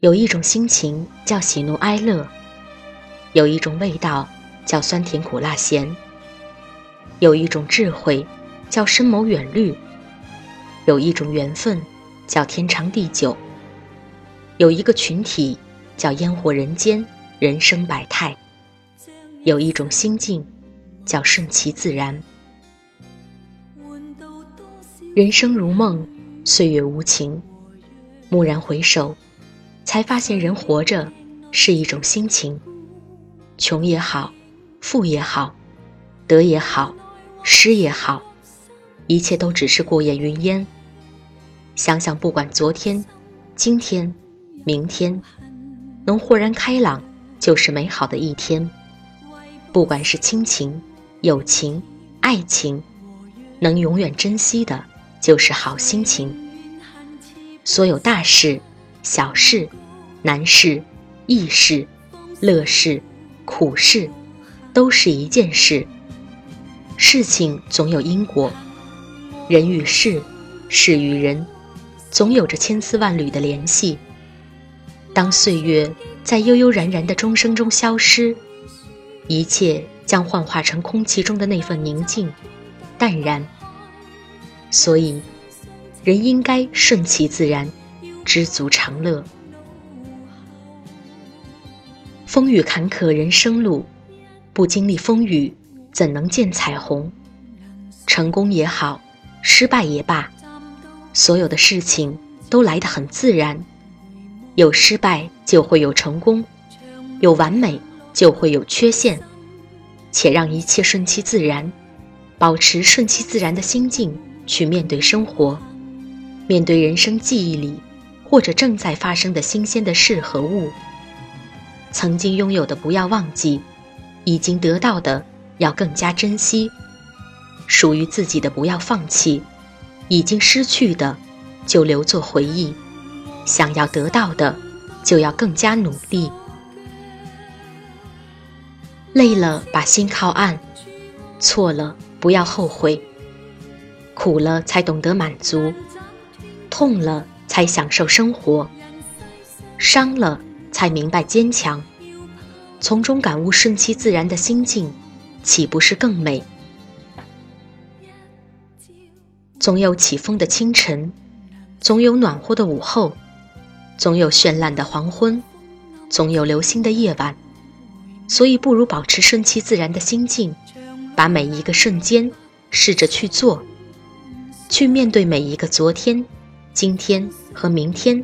有一种心情叫喜怒哀乐，有一种味道叫酸甜苦辣咸，有一种智慧叫深谋远虑，有一种缘分叫天长地久，有一个群体叫烟火人间，人生百态，有一种心境叫顺其自然。人生如梦，岁月无情。蓦然回首，才发现人活着是一种心情。穷也好，富也好，得也好，失也好，一切都只是过眼云烟。想想，不管昨天、今天、明天，能豁然开朗，就是美好的一天。不管是亲情、友情、爱情，能永远珍惜的。就是好心情。所有大事、小事、难事、易事、乐事、苦事，都是一件事。事情总有因果，人与事、事与人，总有着千丝万缕的联系。当岁月在悠悠然然的钟声中消失，一切将幻化成空气中的那份宁静、淡然。所以，人应该顺其自然，知足常乐。风雨坎坷人生路，不经历风雨，怎能见彩虹？成功也好，失败也罢，所有的事情都来得很自然。有失败就会有成功，有完美就会有缺陷。且让一切顺其自然，保持顺其自然的心境。去面对生活，面对人生记忆里或者正在发生的新鲜的事和物。曾经拥有的不要忘记，已经得到的要更加珍惜，属于自己的不要放弃，已经失去的就留作回忆，想要得到的就要更加努力。累了把心靠岸，错了不要后悔。苦了才懂得满足，痛了才享受生活，伤了才明白坚强，从中感悟顺其自然的心境，岂不是更美？总有起风的清晨，总有暖和的午后，总有绚烂的黄昏，总有流星的夜晚。所以，不如保持顺其自然的心境，把每一个瞬间试着去做。去面对每一个昨天、今天和明天，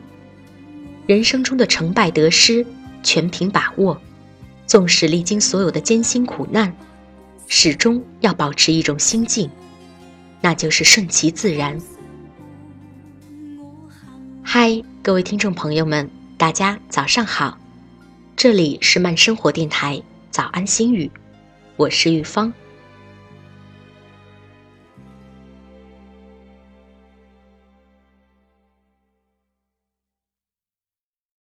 人生中的成败得失全凭把握。纵使历经所有的艰辛苦难，始终要保持一种心境，那就是顺其自然。嗨，各位听众朋友们，大家早上好，这里是慢生活电台早安心语，我是玉芳。